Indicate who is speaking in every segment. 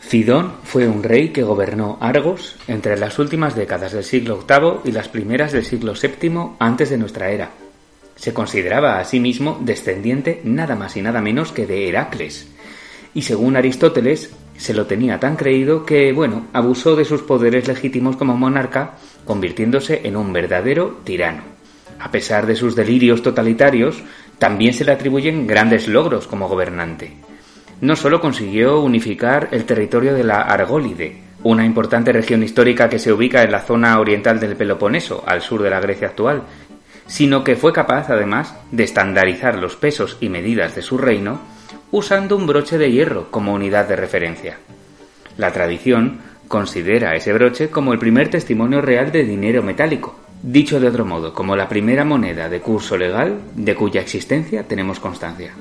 Speaker 1: Fidón fue un rey que gobernó Argos entre las últimas décadas del siglo VIII y las primeras del siglo VII antes de nuestra era. Se consideraba a sí mismo descendiente nada más y nada menos que de Heracles, y según Aristóteles se lo tenía tan creído que, bueno, abusó de sus poderes legítimos como monarca, convirtiéndose en un verdadero tirano. A pesar de sus delirios totalitarios, también se le atribuyen grandes logros como gobernante no solo consiguió unificar el territorio de la Argólide, una importante región histórica que se ubica en la zona oriental del Peloponeso, al sur de la Grecia actual, sino que fue capaz, además, de estandarizar los pesos y medidas de su reino usando un broche de hierro como unidad de referencia. La tradición considera ese broche como el primer testimonio real de dinero metálico, dicho de otro modo, como la primera moneda de curso legal de cuya existencia tenemos constancia.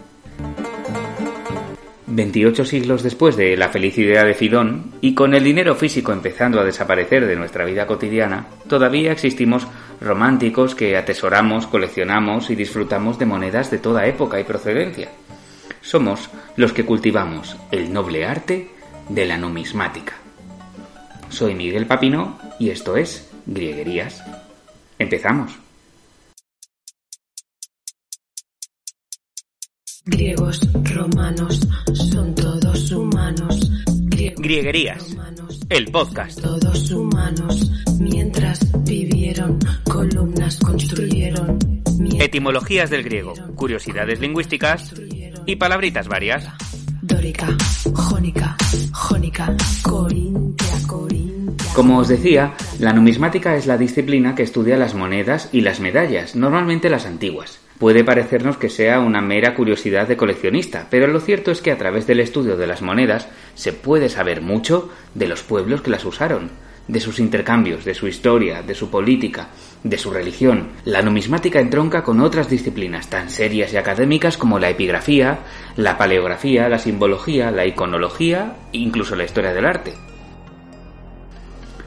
Speaker 1: 28 siglos después de la felicidad de Fidón, y con el dinero físico empezando a desaparecer de nuestra vida cotidiana, todavía existimos románticos que atesoramos, coleccionamos y disfrutamos de monedas de toda época y procedencia. Somos los que cultivamos el noble arte de la numismática. Soy Miguel Papino y esto es Grieguerías. Empezamos.
Speaker 2: Griegos, romanos, son todos humanos.
Speaker 1: Grieguerías, el podcast.
Speaker 2: Todos humanos, mientras vivieron, columnas construyeron.
Speaker 1: Etimologías del griego, curiosidades lingüísticas y palabritas varias.
Speaker 2: Dórica, jónica, jónica, corintia, corintia.
Speaker 1: Como os decía, la numismática es la disciplina que estudia las monedas y las medallas, normalmente las antiguas. Puede parecernos que sea una mera curiosidad de coleccionista, pero lo cierto es que a través del estudio de las monedas se puede saber mucho de los pueblos que las usaron, de sus intercambios, de su historia, de su política, de su religión. La numismática entronca con otras disciplinas tan serias y académicas como la epigrafía, la paleografía, la simbología, la iconología e incluso la historia del arte.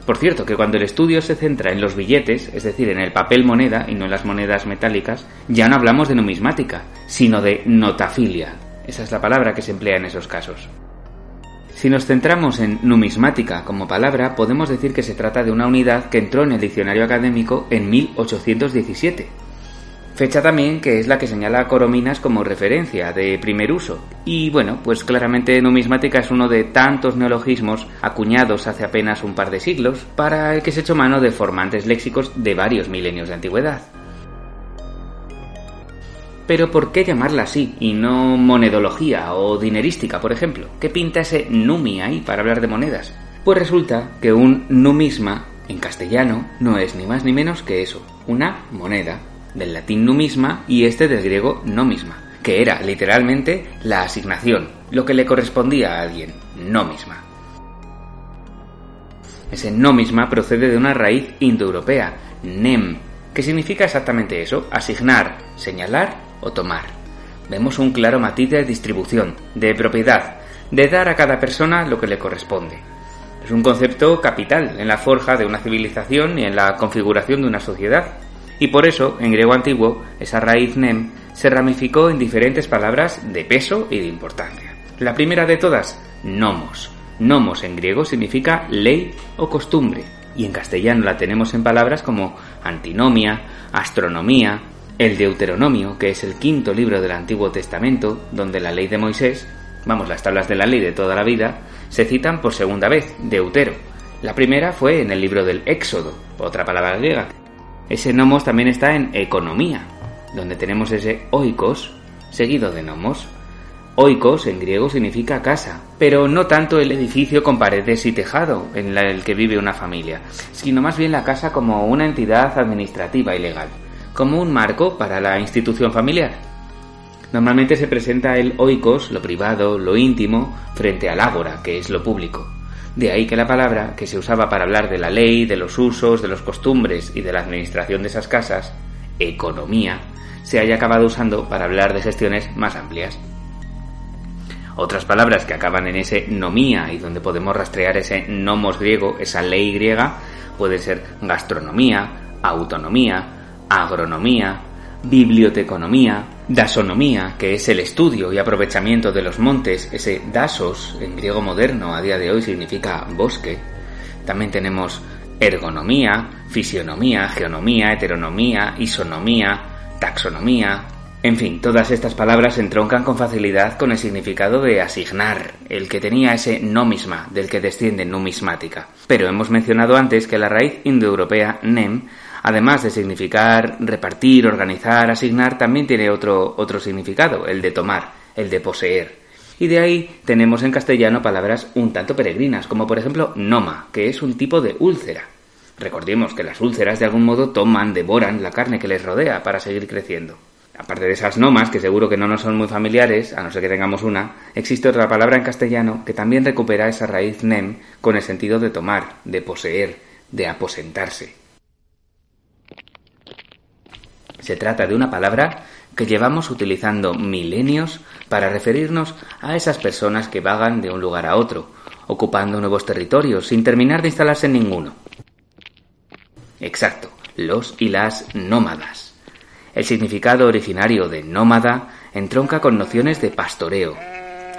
Speaker 1: Por cierto, que cuando el estudio se centra en los billetes, es decir, en el papel moneda y no en las monedas metálicas, ya no hablamos de numismática, sino de notafilia. Esa es la palabra que se emplea en esos casos. Si nos centramos en numismática como palabra, podemos decir que se trata de una unidad que entró en el diccionario académico en 1817 Fecha también que es la que señala a Corominas como referencia de primer uso. Y bueno, pues claramente numismática es uno de tantos neologismos acuñados hace apenas un par de siglos para el que se echó mano de formantes léxicos de varios milenios de antigüedad. Pero ¿por qué llamarla así y no monedología o dinerística, por ejemplo? ¿Qué pinta ese numi ahí para hablar de monedas? Pues resulta que un numisma en castellano no es ni más ni menos que eso, una moneda del latín numisma y este del griego nomisma, que era literalmente la asignación, lo que le correspondía a alguien, nomisma. Ese nomisma procede de una raíz indoeuropea, nem, que significa exactamente eso, asignar, señalar o tomar. Vemos un claro matiz de distribución, de propiedad, de dar a cada persona lo que le corresponde. Es un concepto capital en la forja de una civilización y en la configuración de una sociedad y por eso, en griego antiguo, esa raíz nem se ramificó en diferentes palabras de peso y de importancia. La primera de todas, nomos. Nomos en griego significa ley o costumbre, y en castellano la tenemos en palabras como antinomia, astronomía, el Deuteronomio, que es el quinto libro del Antiguo Testamento, donde la ley de Moisés, vamos, las tablas de la ley de toda la vida, se citan por segunda vez, Deutero. La primera fue en el libro del Éxodo, otra palabra griega, ese nomos también está en economía, donde tenemos ese oikos seguido de nomos. Oikos en griego significa casa, pero no tanto el edificio con paredes y tejado en el que vive una familia, sino más bien la casa como una entidad administrativa y legal, como un marco para la institución familiar. Normalmente se presenta el oikos, lo privado, lo íntimo, frente al ágora, que es lo público. De ahí que la palabra, que se usaba para hablar de la ley, de los usos, de los costumbres y de la administración de esas casas, economía, se haya acabado usando para hablar de gestiones más amplias. Otras palabras que acaban en ese nomía y donde podemos rastrear ese nomos griego, esa ley griega, pueden ser gastronomía, autonomía, agronomía, biblioteconomía, dasonomía, que es el estudio y aprovechamiento de los montes, ese dasos en griego moderno a día de hoy significa bosque. También tenemos ergonomía, fisionomía, geonomía, heteronomía, isonomía, taxonomía. En fin, todas estas palabras entroncan con facilidad con el significado de asignar, el que tenía ese nomisma del que desciende numismática. Pero hemos mencionado antes que la raíz indoeuropea nem además de significar repartir, organizar, asignar, también tiene otro, otro significado, el de tomar, el de poseer. Y de ahí tenemos en castellano palabras un tanto peregrinas, como por ejemplo noma, que es un tipo de úlcera. Recordemos que las úlceras de algún modo toman, devoran la carne que les rodea para seguir creciendo. Aparte de esas nomas, que seguro que no nos son muy familiares, a no ser que tengamos una, existe otra palabra en castellano que también recupera esa raíz nem con el sentido de tomar, de poseer, de aposentarse. Se trata de una palabra que llevamos utilizando milenios para referirnos a esas personas que vagan de un lugar a otro, ocupando nuevos territorios sin terminar de instalarse en ninguno. Exacto, los y las nómadas. El significado originario de nómada entronca con nociones de pastoreo.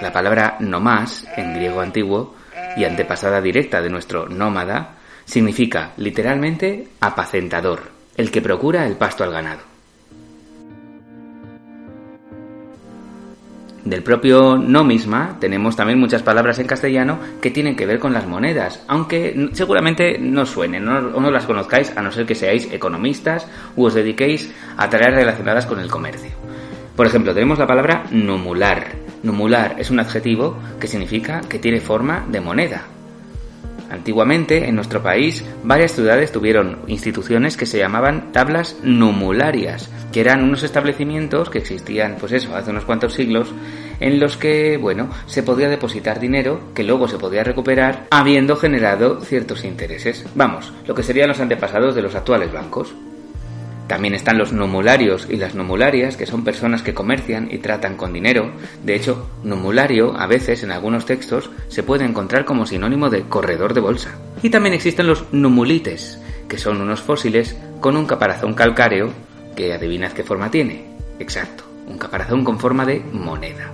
Speaker 1: La palabra nomás, en griego antiguo, y antepasada directa de nuestro nómada, significa literalmente apacentador, el que procura el pasto al ganado. Del propio nomisma tenemos también muchas palabras en castellano que tienen que ver con las monedas, aunque seguramente no suenen o no las conozcáis a no ser que seáis economistas u os dediquéis a tareas relacionadas con el comercio. Por ejemplo, tenemos la palabra numular. Numular es un adjetivo que significa que tiene forma de moneda. Antiguamente, en nuestro país, varias ciudades tuvieron instituciones que se llamaban tablas numularias, que eran unos establecimientos que existían, pues eso, hace unos cuantos siglos, en los que, bueno, se podía depositar dinero que luego se podía recuperar habiendo generado ciertos intereses. Vamos, lo que serían los antepasados de los actuales bancos. También están los numularios y las numularias, que son personas que comercian y tratan con dinero. De hecho, numulario a veces en algunos textos se puede encontrar como sinónimo de corredor de bolsa. Y también existen los numulites, que son unos fósiles con un caparazón calcáreo que adivinad qué forma tiene. Exacto, un caparazón con forma de moneda.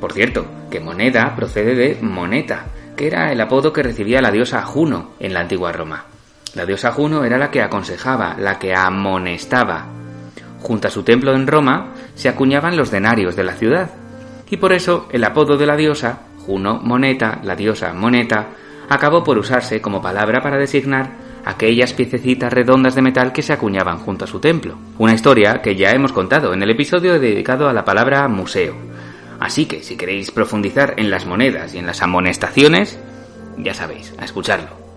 Speaker 1: Por cierto, que moneda procede de moneta, que era el apodo que recibía la diosa Juno en la antigua Roma. La diosa Juno era la que aconsejaba, la que amonestaba. Junto a su templo en Roma se acuñaban los denarios de la ciudad, y por eso el apodo de la diosa, Juno Moneta, la diosa Moneta, acabó por usarse como palabra para designar aquellas piececitas redondas de metal que se acuñaban junto a su templo. Una historia que ya hemos contado en el episodio dedicado a la palabra museo. Así que si queréis profundizar en las monedas y en las amonestaciones, ya sabéis, a escucharlo.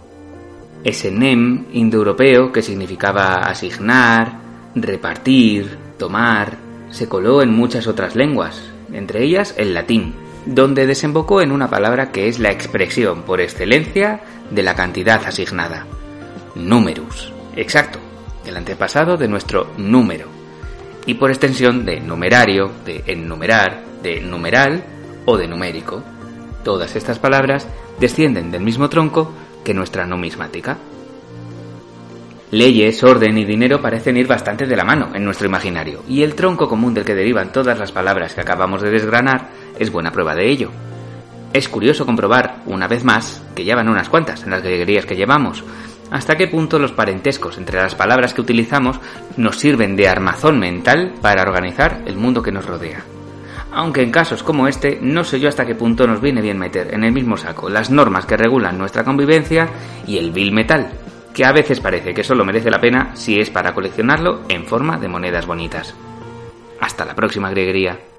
Speaker 1: Ese nem indoeuropeo que significaba asignar, repartir, tomar, se coló en muchas otras lenguas, entre ellas el latín, donde desembocó en una palabra que es la expresión por excelencia de la cantidad asignada. Numerus. Exacto, el antepasado de nuestro número. Y por extensión de numerario, de enumerar, de numeral o de numérico. Todas estas palabras descienden del mismo tronco que nuestra numismática. Leyes, orden y dinero parecen ir bastante de la mano en nuestro imaginario, y el tronco común del que derivan todas las palabras que acabamos de desgranar es buena prueba de ello. Es curioso comprobar, una vez más, que ya van unas cuantas en las greguerías que llevamos, hasta qué punto los parentescos entre las palabras que utilizamos nos sirven de armazón mental para organizar el mundo que nos rodea aunque en casos como este no sé yo hasta qué punto nos viene bien meter en el mismo saco las normas que regulan nuestra convivencia y el bill metal, que a veces parece que solo merece la pena si es para coleccionarlo en forma de monedas bonitas. Hasta la próxima grieguería.